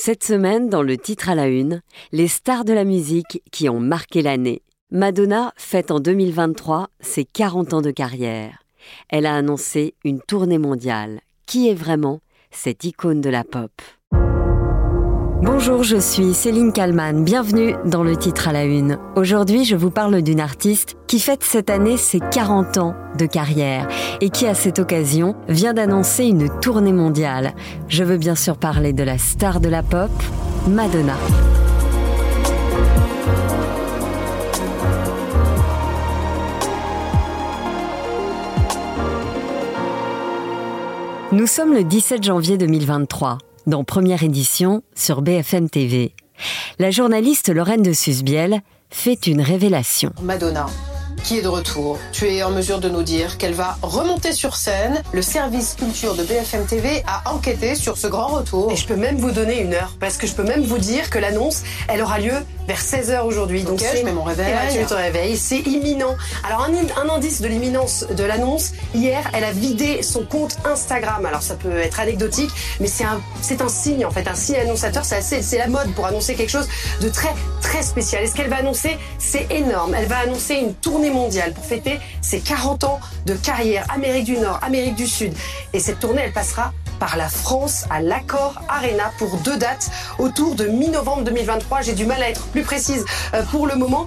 Cette semaine, dans le titre à la une, les stars de la musique qui ont marqué l'année. Madonna fête en 2023 ses 40 ans de carrière. Elle a annoncé une tournée mondiale. Qui est vraiment cette icône de la pop? Bonjour, je suis Céline Kalman. Bienvenue dans le titre à la une. Aujourd'hui, je vous parle d'une artiste qui fête cette année ses 40 ans de carrière et qui, à cette occasion, vient d'annoncer une tournée mondiale. Je veux bien sûr parler de la star de la pop, Madonna. Nous sommes le 17 janvier 2023 dans Première édition sur BFM TV. La journaliste Lorraine de Susbiel fait une révélation. Madonna qui est de retour? Tu es en mesure de nous dire qu'elle va remonter sur scène. Le service culture de BFM TV a enquêté sur ce grand retour. Et je peux même vous donner une heure, parce que je peux même vous dire que l'annonce, elle aura lieu vers 16h aujourd'hui. Donc je mets mon réveil. tu te réveilles, c'est imminent. Alors un, un indice de l'imminence de l'annonce, hier, elle a vidé son compte Instagram. Alors ça peut être anecdotique, mais c'est un, c'est un signe en fait, un signe annonçateur. C'est assez, c'est la mode pour annoncer quelque chose de très très spécial. Et ce qu'elle va annoncer, c'est énorme. Elle va annoncer une tournée mondiale pour fêter ses 40 ans de carrière, Amérique du Nord, Amérique du Sud. Et cette tournée, elle passera par la France à l'Accord Arena pour deux dates autour de mi-novembre 2023. J'ai du mal à être plus précise euh, pour le moment.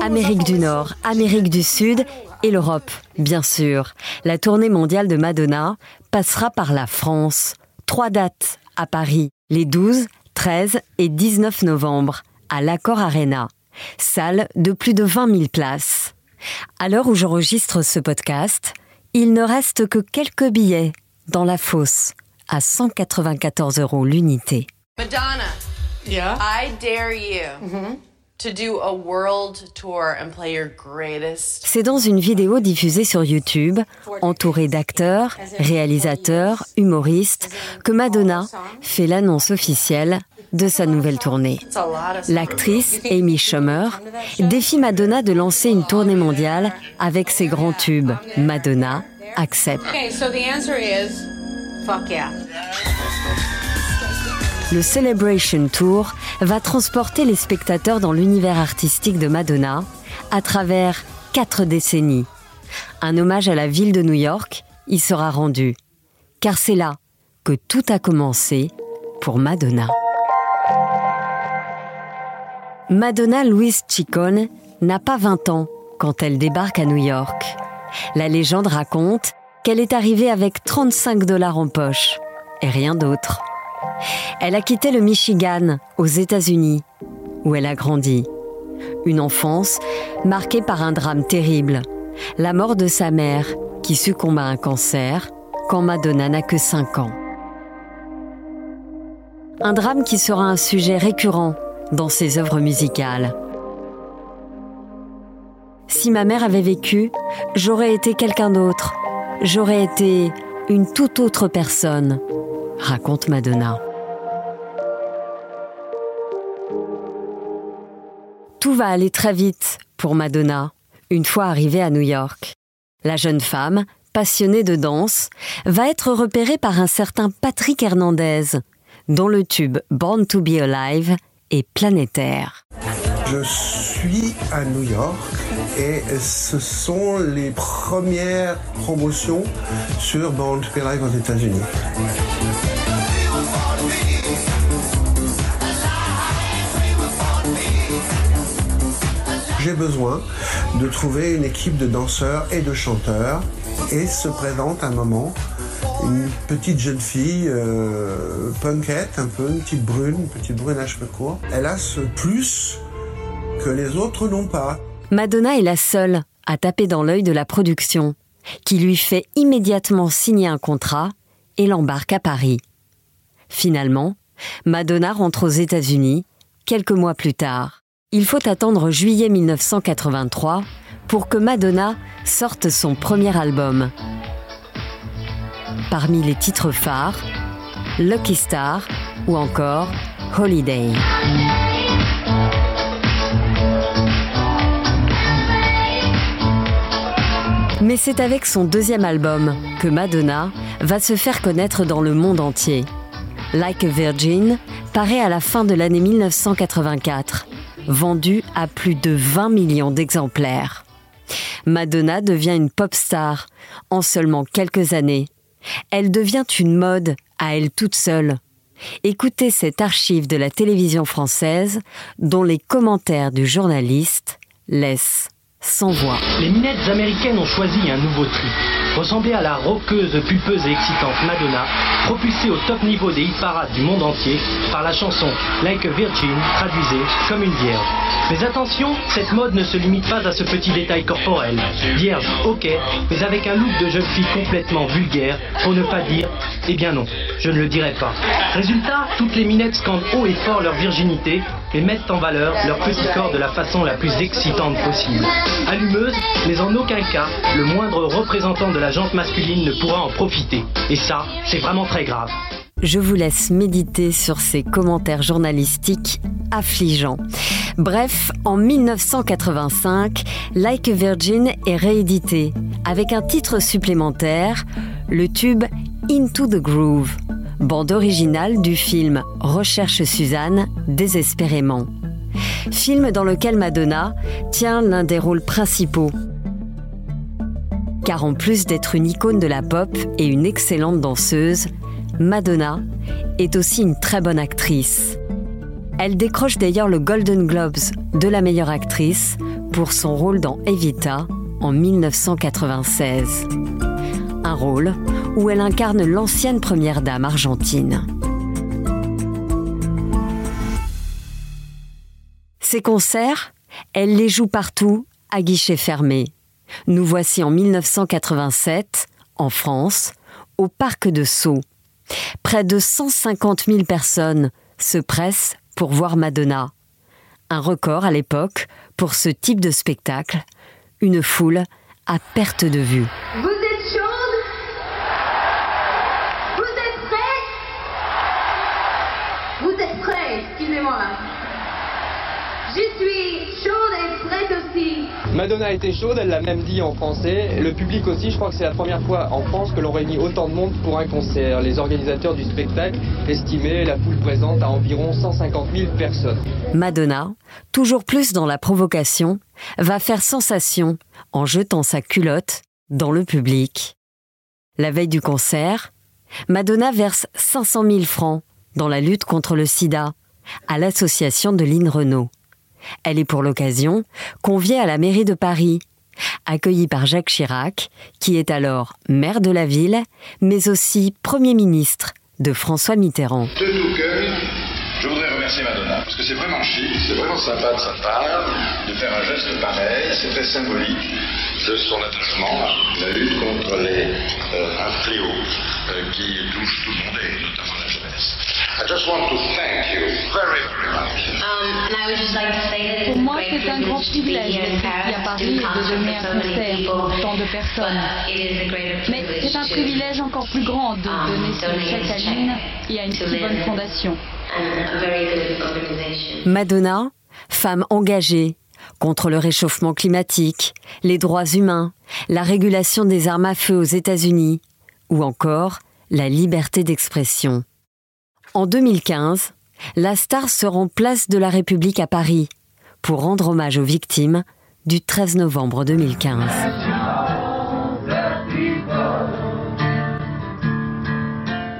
Amérique du Nord, Amérique du Sud et l'Europe, bien sûr. La tournée mondiale de Madonna passera par la France. Trois dates à Paris, les 12, 13 et 19 novembre, à l'Accord Arena. Salle de plus de 20 000 places. À l'heure où j'enregistre ce podcast, il ne reste que quelques billets dans la fosse à 194 euros l'unité. Madonna, Yeah. I dare you to do a world tour and play your greatest. C'est dans une vidéo diffusée sur YouTube, entourée d'acteurs, réalisateurs, humoristes, que Madonna fait l'annonce officielle de sa nouvelle tournée. L'actrice Amy Schumer défie Madonna de lancer une tournée mondiale avec ses grands tubes. Madonna accepte. Okay, so the answer is Le Celebration Tour va transporter les spectateurs dans l'univers artistique de Madonna à travers quatre décennies. Un hommage à la ville de New York y sera rendu, car c'est là que tout a commencé pour Madonna. Madonna Louise Ciccone n'a pas 20 ans quand elle débarque à New York. La légende raconte qu'elle est arrivée avec 35 dollars en poche et rien d'autre. Elle a quitté le Michigan aux États-Unis, où elle a grandi. Une enfance marquée par un drame terrible, la mort de sa mère qui succombe à un cancer quand Madonna n'a que 5 ans. Un drame qui sera un sujet récurrent dans ses œuvres musicales. Si ma mère avait vécu, j'aurais été quelqu'un d'autre. J'aurais été une toute autre personne, raconte Madonna. Tout va aller très vite pour Madonna, une fois arrivée à New York. La jeune femme, passionnée de danse, va être repérée par un certain Patrick Hernandez, dont le tube Born to be Alive est planétaire. Je suis à New York et ce sont les premières promotions sur Born to Be Alive aux États-Unis. J'ai besoin de trouver une équipe de danseurs et de chanteurs et se présente un moment une petite jeune fille euh, punkette un peu, une petite brune, une petite brune à cheveux courts. Elle a ce plus que les autres n'ont pas. Madonna est la seule à taper dans l'œil de la production, qui lui fait immédiatement signer un contrat et l'embarque à Paris. Finalement, Madonna rentre aux États-Unis quelques mois plus tard. Il faut attendre juillet 1983 pour que Madonna sorte son premier album. Parmi les titres phares, Lucky Star ou encore Holiday. Mais c'est avec son deuxième album que Madonna va se faire connaître dans le monde entier. Like a Virgin paraît à la fin de l'année 1984, vendu à plus de 20 millions d'exemplaires. Madonna devient une pop star en seulement quelques années. Elle devient une mode à elle toute seule. Écoutez cette archive de la télévision française dont les commentaires du journaliste laissent sans voix. Les minettes américaines ont choisi un nouveau tri. Ressembler à la roqueuse, pulpeuse et excitante Madonna, propulsée au top niveau des hit parades du monde entier par la chanson Like a Virgin, traduisée comme une vierge. Mais attention, cette mode ne se limite pas à ce petit détail corporel. Vierge, ok, mais avec un look de jeune fille complètement vulgaire, pour ne pas dire, eh bien non, je ne le dirai pas. Résultat, toutes les minettes scandent haut et fort leur virginité et mettent en valeur leur petit corps de la façon la plus excitante possible. Allumeuse, mais en aucun cas, le moindre représentant de la jante masculine ne pourra en profiter. Et ça, c'est vraiment très grave. Je vous laisse méditer sur ces commentaires journalistiques affligeants. Bref, en 1985, Like a Virgin est réédité avec un titre supplémentaire, le tube Into the Groove, bande originale du film Recherche Suzanne désespérément. Film dans lequel Madonna tient l'un des rôles principaux. Car en plus d'être une icône de la pop et une excellente danseuse, Madonna est aussi une très bonne actrice. Elle décroche d'ailleurs le Golden Globes de la meilleure actrice pour son rôle dans Evita en 1996. Un rôle où elle incarne l'ancienne première dame argentine. Ses concerts, elle les joue partout à guichet fermé. Nous voici en 1987, en France, au parc de Sceaux. Près de 150 000 personnes se pressent pour voir Madonna. Un record à l'époque pour ce type de spectacle, une foule à perte de vue êtes chaude Vous êtes prêts Vous êtes prêts, excusez-moi. Je suis chaude et prête aussi. Madonna était chaude, elle l'a même dit en français. Le public aussi, je crois que c'est la première fois en France que l'on réunit autant de monde pour un concert. Les organisateurs du spectacle estimaient la foule présente à environ 150 000 personnes. Madonna, toujours plus dans la provocation, va faire sensation en jetant sa culotte dans le public. La veille du concert, Madonna verse 500 000 francs dans la lutte contre le sida à l'association de Lynn Renault. Elle est pour l'occasion conviée à la mairie de Paris, accueillie par Jacques Chirac, qui est alors maire de la ville, mais aussi Premier ministre de François Mitterrand. De tout cœur, je voudrais remercier Madonna, parce que c'est vraiment chic, c'est vraiment sympa de sa part de faire un geste pareil, c'est très symbolique de son attachement à la lutte contre les, euh, un fléau euh, qui touche tout le monde, et notamment la jeunesse. I just want to thank you very, very much. Pour moi, c'est un grand privilège d'être ici à Paris et de donner un concert pour tant de personnes. Mais c'est un privilège encore plus grand de donner ce chèque à Lynn et à une si bonne fondation. Madonna, femme engagée contre le réchauffement climatique, les droits humains, la régulation des armes à feu aux États-Unis ou encore la liberté d'expression. En 2015, la star se rend place de la République à Paris pour rendre hommage aux victimes du 13 novembre 2015.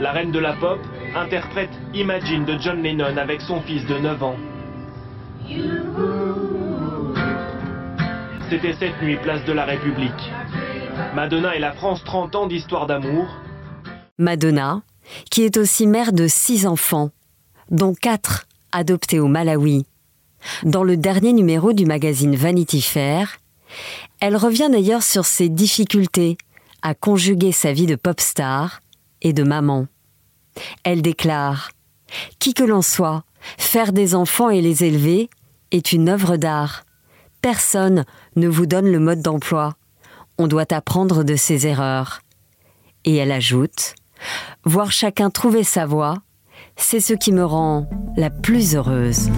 La reine de la pop interprète Imagine de John Lennon avec son fils de 9 ans. C'était cette nuit, place de la République. Madonna et la France 30 ans d'histoire d'amour. Madonna, qui est aussi mère de six enfants, dont quatre adoptés au Malawi. Dans le dernier numéro du magazine Vanity Fair, elle revient d'ailleurs sur ses difficultés à conjuguer sa vie de pop star et de maman. Elle déclare Qui que l'on soit, faire des enfants et les élever est une œuvre d'art. Personne ne vous donne le mode d'emploi. On doit apprendre de ses erreurs. Et elle ajoute Voir chacun trouver sa voie, c'est ce qui me rend la plus heureuse.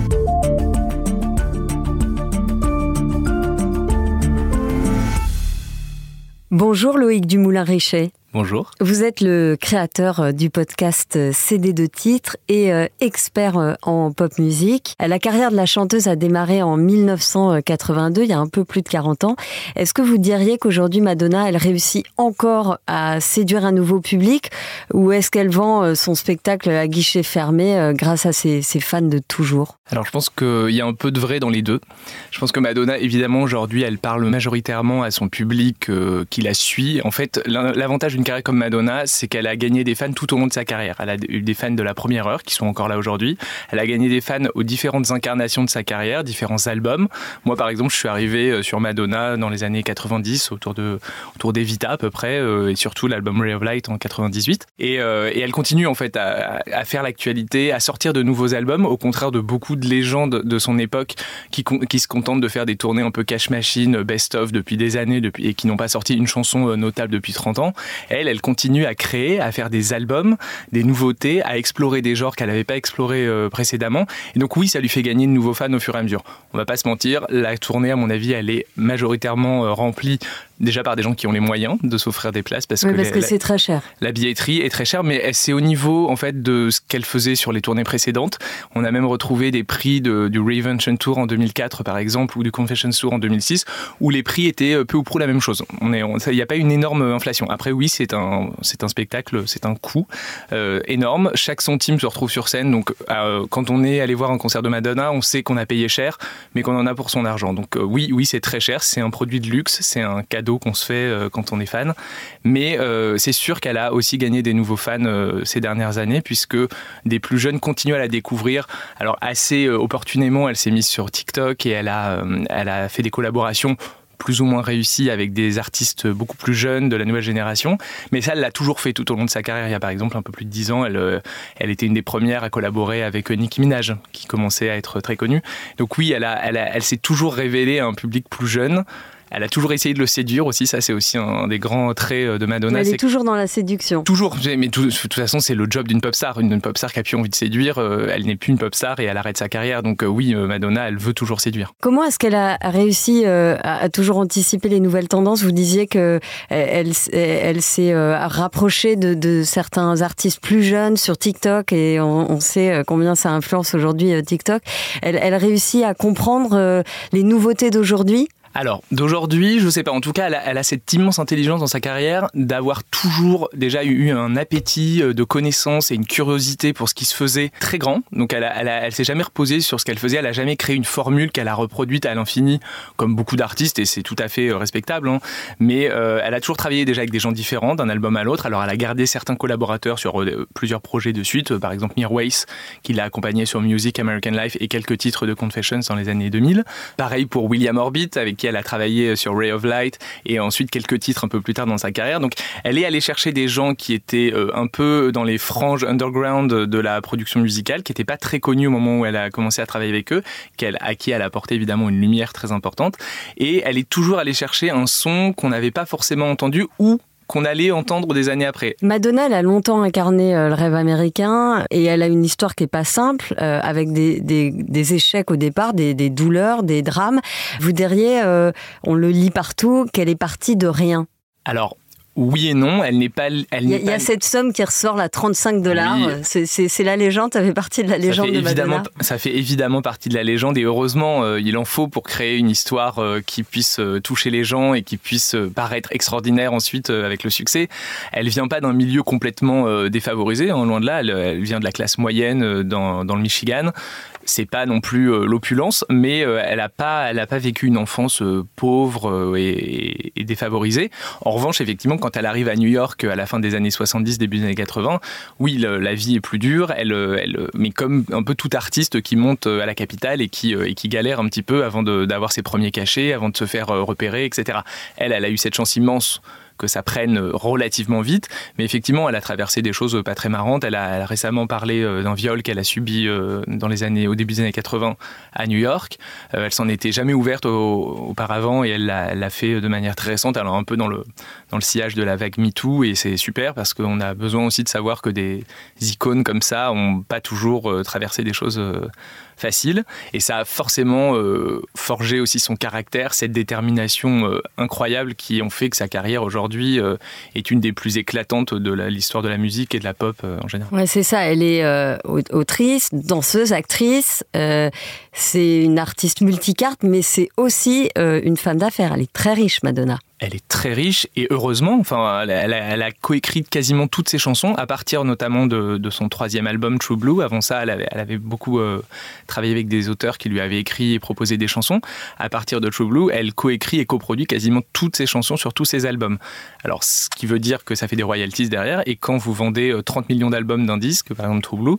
Bonjour Loïc Dumoulin-Richet. Bonjour. Vous êtes le créateur euh, du podcast euh, CD de titres et euh, expert en pop musique. La carrière de la chanteuse a démarré en 1982, il y a un peu plus de 40 ans. Est-ce que vous diriez qu'aujourd'hui Madonna, elle réussit encore à séduire un nouveau public ou est-ce qu'elle vend son spectacle à guichet fermé grâce à ses, ses fans de toujours? Alors je pense qu'il y a un peu de vrai dans les deux. Je pense que Madonna, évidemment, aujourd'hui, elle parle majoritairement à son public qui la suit. En fait, l'avantage une carrière comme Madonna, c'est qu'elle a gagné des fans tout au long de sa carrière. Elle a eu des fans de la première heure qui sont encore là aujourd'hui. Elle a gagné des fans aux différentes incarnations de sa carrière, différents albums. Moi, par exemple, je suis arrivé euh, sur Madonna dans les années 90, autour de autour d'Evita à peu près, euh, et surtout l'album Ray of Light en 98. Euh, et, elle continue en fait à, faire l'actualité, à sortir de nouveaux albums, au contraire de beaucoup de légendes de son époque qui, se contentent de faire des tournées un peu cash machine, best of depuis des années, et qui n'ont pas sorti une chanson notable depuis 30 ans. Elle, elle continue à créer, à faire des albums, des nouveautés, à explorer des genres qu'elle n'avait pas explorés euh, précédemment. Et donc oui, ça lui fait gagner de nouveaux fans au fur et à mesure. On va pas se mentir, la tournée, à mon avis, elle est majoritairement euh, remplie déjà par des gens qui ont les moyens de s'offrir des places parce que, parce que c'est très cher. La billetterie est très chère, mais c'est au niveau en fait de ce qu'elle faisait sur les tournées précédentes. On a même retrouvé des prix de, du Reinvention Tour en 2004 par exemple ou du Confessions Tour en 2006 où les prix étaient euh, peu ou prou la même chose. On est, il n'y a pas une énorme inflation. Après oui, c'est un, spectacle, c'est un coût euh, énorme. Chaque centime se retrouve sur scène, donc euh, quand on est allé voir un concert de Madonna, on sait qu'on a payé cher, mais qu'on en a pour son argent. Donc oui, oui, c'est très cher. C'est un produit de luxe, c'est un cadeau qu'on se fait euh, quand on est fan. Mais euh, c'est sûr qu'elle a aussi gagné des nouveaux fans euh, ces dernières années, puisque des plus jeunes continuent à la découvrir. Alors assez opportunément, elle s'est mise sur TikTok et elle a, elle a fait des collaborations plus ou moins réussies avec des artistes beaucoup plus jeunes de la nouvelle génération. Mais ça, elle l'a toujours fait tout au long de sa carrière. Il y a par exemple un peu plus de 10 ans, elle, elle était une des premières à collaborer avec Nicki Minaj, qui commençait à être très connue. Donc oui, elle, a, elle, elle s'est toujours révélée à un public plus jeune. Elle a toujours essayé de le séduire aussi. Ça, c'est aussi un des grands traits euh, de Madonna. Elle est, toujours dans la séduction. Toujours. Mais de toute façon, c'est le job d'une pop star. Une, pop star qui a plus envie de séduire, euh, elle n'est plus une pop star et elle arrête sa carrière. Donc euh, oui, Madonna, elle veut toujours séduire. Comment est-ce qu'elle a réussi à, toujours anticiper les nouvelles tendances? Vous disiez que elle, elle s'est rapprochée de, certains artistes plus jeunes sur TikTok et on, sait combien ça influence aujourd'hui TikTok. Elle, elle réussit à comprendre les nouveautés d'aujourd'hui? Alors, d'aujourd'hui, je sais pas. En tout cas, elle a, cette immense intelligence dans sa carrière d'avoir toujours déjà eu un appétit euh, de connaissance et une curiosité pour ce qui se faisait très grand. Donc, elle, s'est jamais reposée sur ce qu'elle faisait. Elle a jamais créé une formule qu'elle a reproduite à l'infini, comme beaucoup d'artistes, et c'est tout à fait euh, respectable. Hein. Mais euh, elle a toujours travaillé déjà avec des gens différents, d'un album à l'autre. Alors, elle a gardé certains collaborateurs sur plusieurs projets de suite. Par exemple, Mirwais, qui l'a accompagné sur Music, American Life et quelques titres de Confessions dans les années 2000. Pareil pour William Orbit, avec elle a travaillé sur Ray of Light et ensuite quelques titres un peu plus tard dans sa carrière. Donc elle est allée chercher des gens qui étaient euh, un peu dans les franges underground de la production musicale, qui n'étaient pas très connus au moment où elle a commencé à travailler avec eux, qu'elle, à qui elle a apporté évidemment une lumière très importante. Et elle est toujours allée chercher un son qu'on n'avait pas forcément entendu ou qu'on allait entendre des années après. Madonna, elle a longtemps incarné euh, le rêve américain et elle a une histoire qui est pas simple, euh, avec des, des, échecs au départ, des, douleurs, des drames. Vous diriez, euh, on le lit partout, qu'elle est partie de rien. Alors, oui et non, elle n'est pas. il y, a, cette somme qui ressort là, 35 dollars. C'est la légende, ça fait partie de la légende de Madonna. Ça fait évidemment partie de la légende et heureusement, euh, il en faut pour créer une histoire euh, qui puisse euh, toucher les gens et qui puisse paraître extraordinaire ensuite avec le succès. Elle vient pas d'un milieu complètement défavorisé, hein, loin de là. Elle, vient de la classe moyenne dans, dans le Michigan c'est pas non plus euh, l'opulence, mais euh, elle n'a pas, pas vécu une enfance euh, pauvre et, défavorisée. En revanche, effectivement, quand elle arrive à New York à la fin des années 70, début des années 80, oui, la vie est plus dure. Elle, mais comme un peu tout artiste qui monte à la capitale et qui, et qui galère un petit peu avant d'avoir ses premiers cachets, avant de se faire repérer, etc. Elle, elle a eu cette chance immense que ça prenne relativement vite. Mais effectivement, elle a traversé des choses pas très marrantes. Elle a, récemment parlé euh, d'un viol qu'elle a subi euh, dans les années, au début des années 80 à New York. Euh, elle s'en était jamais ouverte auparavant et elle l'a fait de manière très récente. Alors un peu dans le, dans le sillage de la vague MeToo et c'est super parce qu'on a besoin aussi de savoir que des icônes comme ça ont pas toujours traversé des choses facile. Et ça a forcément forgé aussi son caractère, cette détermination incroyable qui ont fait que sa carrière aujourd'hui aujourd'hui est une des plus éclatantes de l'histoire de la musique et de la pop en général. Ouais, c'est ça. Elle est autrice, danseuse, actrice. c'est une artiste multicarte, mais c'est aussi une femme d'affaires. Elle est très riche, Madonna elle est très riche et heureusement, enfin, elle, a, coécrit quasiment toutes ses chansons à partir notamment de, son troisième album True Blue. Avant ça, elle avait, beaucoup euh, travaillé avec des auteurs qui lui avaient écrit et proposé des chansons. À partir de True Blue, elle coécrit et coproduit quasiment toutes ses chansons sur tous ses albums. Alors, ce qui veut dire que ça fait des royalties derrière. Et quand vous vendez 30 euh, millions d'albums d'un disque, par exemple True Blue,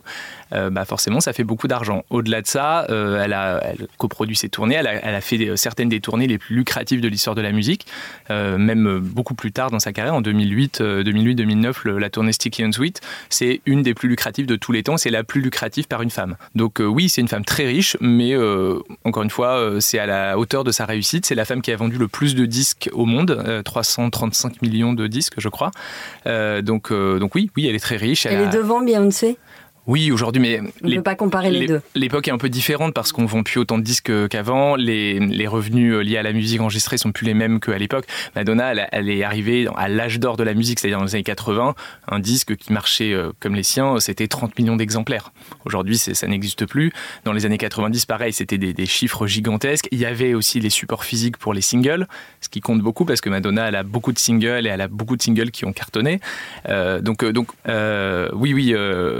euh, bah forcément, ça fait beaucoup d'argent. Au-delà de ça, elle a coproduit ses tournées. Elle a, elle a fait certaines des tournées les plus lucratives de l'histoire de la musique. Euh, même beaucoup plus tard dans sa carrière, en 2008, 2008-2009, euh, la tournée Sticky and Sweet, c'est une des plus lucratives de tous les temps, c'est la plus lucrative par une femme. Donc euh, oui, c'est une femme très riche, mais encore une fois, c'est à la hauteur de sa réussite. C'est la femme qui a vendu le plus de disques au monde, 335 millions de disques, je crois. donc, donc oui, oui, elle est très riche. Elle, est devant Beyoncé? Oui, aujourd'hui, mais on ne peut pas comparer les, deux. L'époque est un peu différente parce qu'on vend plus autant de disques qu'avant. Les, les, revenus liés à la musique enregistrée sont plus les mêmes qu'à l'époque. Madonna, elle, est arrivée à l'âge d'or de la musique, c'est-à-dire dans les années 80. Un disque qui marchait euh, comme les siens, c'était 30 millions d'exemplaires. Aujourd'hui, ça n'existe plus. Dans les années 90, pareil, c'était des, chiffres gigantesques. Il y avait aussi les supports physiques pour les singles, ce qui compte beaucoup parce que Madonna, elle a beaucoup de singles et elle a beaucoup de singles qui ont cartonné. Euh, donc, euh, donc oui, oui,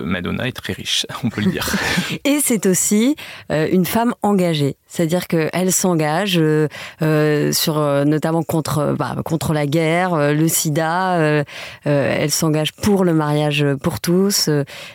Madonna très riche, on peut le dire. et c'est aussi euh, une femme engagée, c'est-à-dire qu'elle s'engage euh, euh, sur notamment contre bah, contre la guerre, le SIDA. elle s'engage pour le mariage pour tous.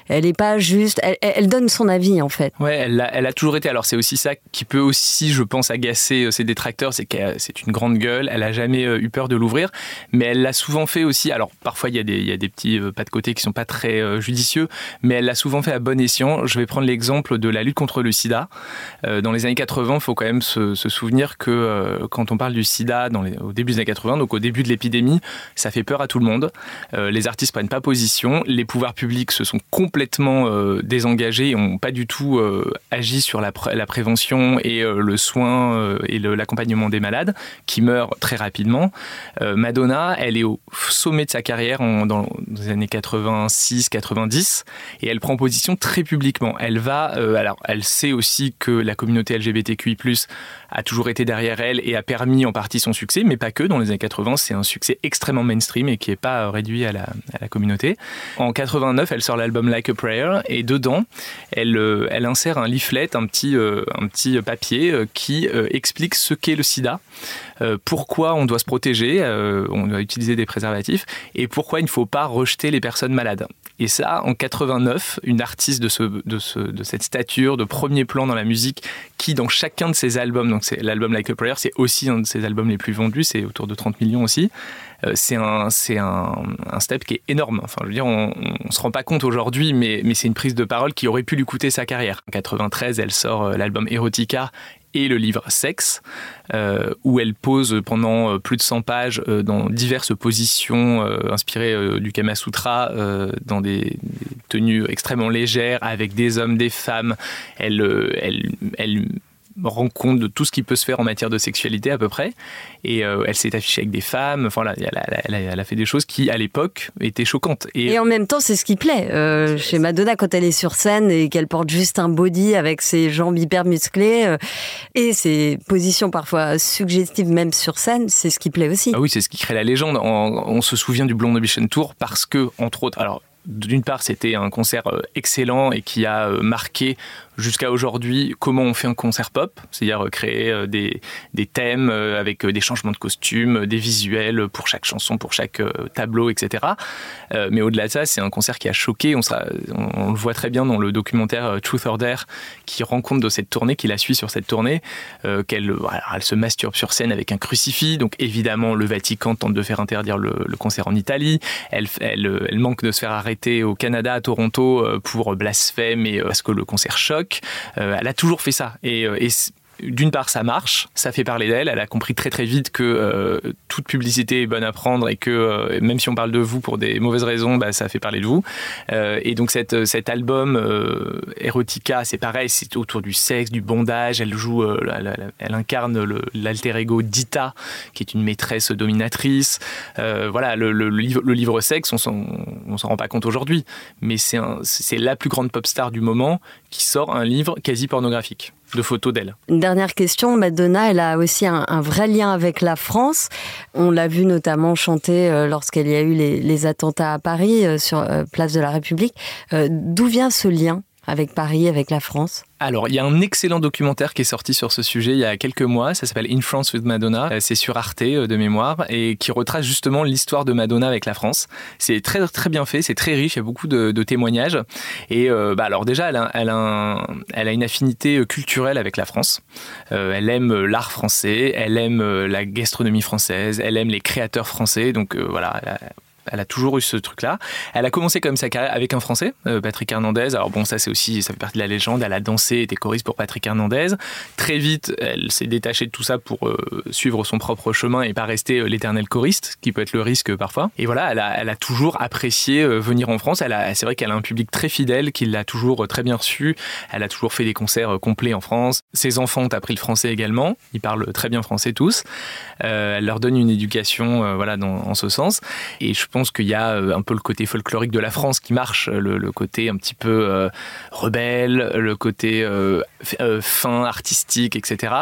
elle n'est pas juste, elle, donne son avis en fait. Ouais, elle a, elle a toujours été. Alors c'est aussi ça qui peut aussi, je pense, agacer ses détracteurs, c'est qu'elle c'est une grande gueule. Elle a jamais eu peur de l'ouvrir, mais elle l'a souvent fait aussi. Alors parfois il y a des il y a des petits pas de côté qui sont pas très judicieux, mais elle l'a souvent fait à bon escient. Je vais prendre l'exemple de la lutte contre le sida. Euh, dans les années 80, il faut quand même se, souvenir que euh, quand on parle du sida dans les, au début des années 80, donc au début de l'épidémie, ça fait peur à tout le monde. Euh, les artistes prennent pas position, les pouvoirs publics se sont complètement désengagés et n'ont pas du tout agi sur la, la prévention et le soin et l'accompagnement des malades qui meurent très rapidement. Madonna, elle est au sommet de sa carrière en, dans les années 86-90 et elle prend très publiquement. Elle va, euh, alors, elle sait aussi que la communauté LGBTQI+ a toujours été derrière elle et a permis en partie son succès, mais pas que. Dans les années 80, c'est un succès extrêmement mainstream et qui n'est pas euh, réduit à la, communauté. En 89, elle sort l'album Like a Prayer et dedans, elle, euh, insère un leaflet, un petit, un petit papier qui explique ce qu'est le sida, pourquoi on doit se protéger, on doit utiliser des préservatifs et pourquoi il ne faut pas rejeter les personnes malades. Et ça, en 89, une artiste de, de cette stature, de premier plan dans la musique, qui dans chacun de ses albums, donc c'est l'album Like a Prayer, c'est aussi un de ses albums les plus vendus, c'est autour de 30 millions aussi. Euh, c'est un, c'est un, un, step qui est énorme. Enfin, je veux dire, on, on se rend pas compte aujourd'hui, mais, mais c'est une prise de parole qui aurait pu lui coûter sa carrière. En 93, elle sort euh, l'album Erotica et le livre Sexe, euh, où elle pose pendant euh, plus de 100 pages euh, dans diverses positions inspirées du Kama Sutra, dans des, tenues extrêmement légères, avec des hommes, des femmes. Elle, elle, elle rend compte de tout ce qui peut se faire en matière de sexualité à peu près. Et euh, elle s'est affichée avec des femmes. Enfin, là, elle, a, fait des choses qui, à l'époque, étaient choquantes. Et, en même temps, c'est ce qui plaît. Euh, chez Madonna, quand elle est sur scène et qu'elle porte juste un body avec ses jambes hyper musclées euh, et ses positions parfois suggestives même sur scène, c'est ce qui plaît aussi. Ah oui, c'est ce qui crée la légende. On, on se souvient du Blonde Ambition Tour parce que, entre autres, alors d'une part, c'était un concert excellent et qui a marqué jusqu'à aujourd'hui comment on fait un concert pop, c'est-à-dire euh, créer euh, des, des thèmes euh, avec des changements de costumes, des visuels pour chaque chanson, pour chaque tableau, etc. Mais au-delà de ça, c'est un concert qui a choqué. On, sera, on, le voit très bien dans le documentaire Truth or Dare qui rend compte de cette tournée, qui la suit sur cette tournée, qu'elle elle se masturbe sur scène avec un crucifix. Donc évidemment, le Vatican tente de faire interdire le, concert en Italie. Elle, elle, elle, manque de se faire arrêter au Canada, à Toronto, pour blasphème et parce que le concert choque. Euh, elle a toujours fait ça. Et, euh, d'une part, ça marche, ça fait parler d'elle. Elle a compris très très vite que euh, toute publicité est bonne à prendre et que euh, même si on parle de vous pour des mauvaises raisons, bah, ça fait parler de vous. Euh, et donc cet album Erotica, c'est pareil, c'est autour du sexe, du bondage. Elle joue, elle, incarne l'alter ego d'Ita, qui est une maîtresse dominatrice. voilà, le, livre, le livre sexe, on s'en rend pas compte aujourd'hui, mais c'est la plus grande pop star du moment qui sort un livre quasi pornographique Une dernière question, Madonna, elle a aussi un, vrai lien avec la France. On l'a vu notamment chanter euh, lorsqu'il y a eu les, attentats à Paris euh, sur euh, Place de la République. D'où vient ce lien avec Paris, avec la France? Alors, il y a un excellent documentaire qui est sorti sur ce sujet il y a quelques mois. Ça s'appelle In France with Madonna. Euh, c'est sur Arte euh, de mémoire et qui retrace justement l'histoire de Madonna avec la France. C'est très très bien fait, c'est très riche. Il y a beaucoup de, témoignages. Et euh, bah alors déjà, elle a, elle, a une affinité culturelle avec la France. elle aime l'art français, elle aime la gastronomie française, elle aime les créateurs français. Donc voilà, toujours eu ce truc-là. Elle a commencé comme sa carrière avec un Français, euh, Patrick Hernandez. Alors bon, ça c'est aussi, ça fait partie de la légende. Elle a dansé, était choriste pour Patrick Hernandez. Très vite, elle s'est détachée de tout ça pour euh, suivre son propre chemin et pas rester euh, l'éternel choriste, qui peut être le risque parfois. Et voilà, elle a, elle a toujours apprécié venir en France. Elle a, c'est vrai qu'elle a un public très fidèle, qui l'a toujours très bien reçu. Elle a toujours fait des concerts complets en France. Ses enfants ont appris le français également. Ils parlent très bien français tous. elle leur donne une éducation, voilà, en ce sens. Et je pense pense qu'il y a euh, un peu le côté folklorique de la France qui marche, le, côté un petit peu euh, rebelle, le côté euh, fin, artistique, etc.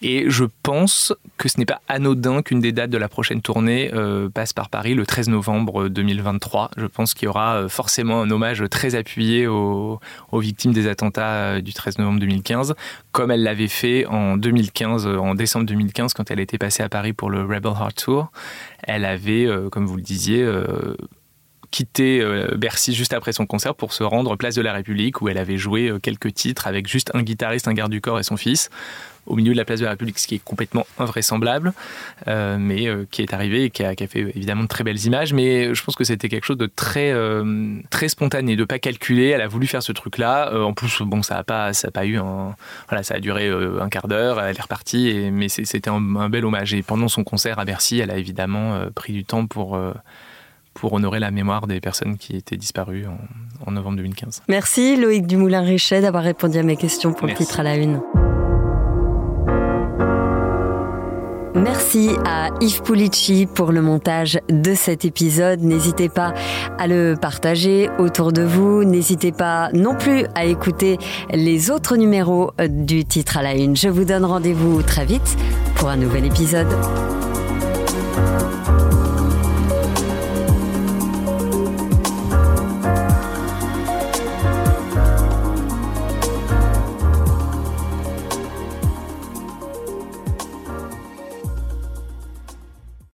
Et je pense que ce n'est pas anodin qu'une des dates de la prochaine tournée passe par Paris le 13 novembre 2023. Je pense qu'il y aura forcément un hommage très appuyé aux, aux victimes des attentats du 13 novembre 2015, comme elle l'avait fait en 2015, en décembre 2015, quand elle était passée à Paris pour le Rebel Heart Tour elle avait, euh, comme vous le disiez, euh, quitté euh, Bercy juste après son concert pour se rendre place de la République où elle avait joué quelques titres avec juste un guitariste, un garde du corps et son fils au milieu de la place de la République, ce qui est complètement invraisemblable, mais qui est arrivé et qui a, fait évidemment de très belles images. Mais je pense que c'était quelque chose de très, très spontané, de pas calculer. Elle a voulu faire ce truc-là. en plus, bon, ça a pas, ça a pas eu un, voilà, ça a duré un quart d'heure. Elle est repartie, mais c'était un, bel hommage. Et pendant son concert à Bercy, elle a évidemment pris du temps pour pour honorer la mémoire des personnes qui étaient disparues en, novembre 2015. Merci Loïc Dumoulin-Richet d'avoir répondu à mes questions pour le titre à la une. Merci à Yves Pulici pour le montage de cet épisode. N'hésitez pas à le partager autour de vous. N'hésitez pas non plus à écouter les autres numéros du titre à la une. Je vous donne rendez-vous très vite pour un nouvel épisode.